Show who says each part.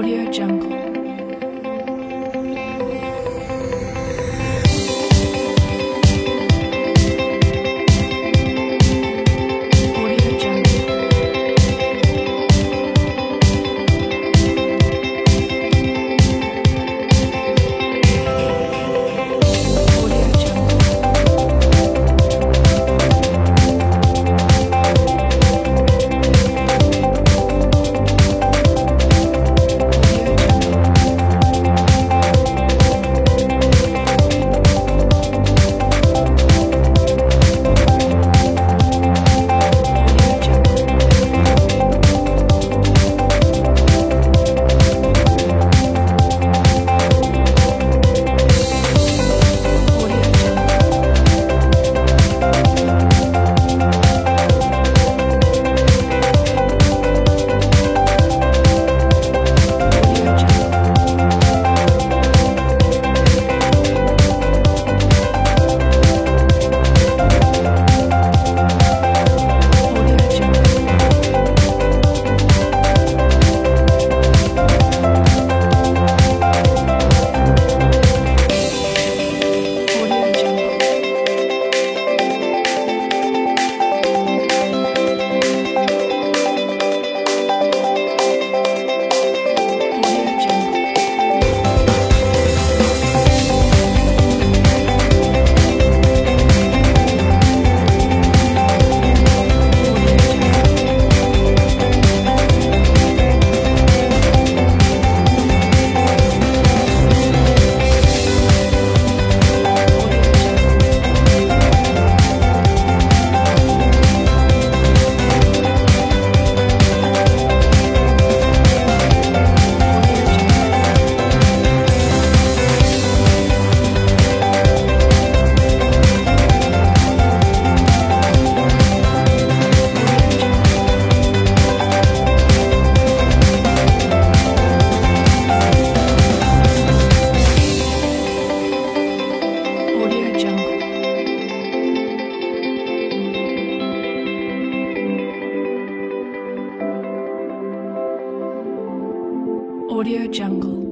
Speaker 1: Audio Jungle. Audio Jungle.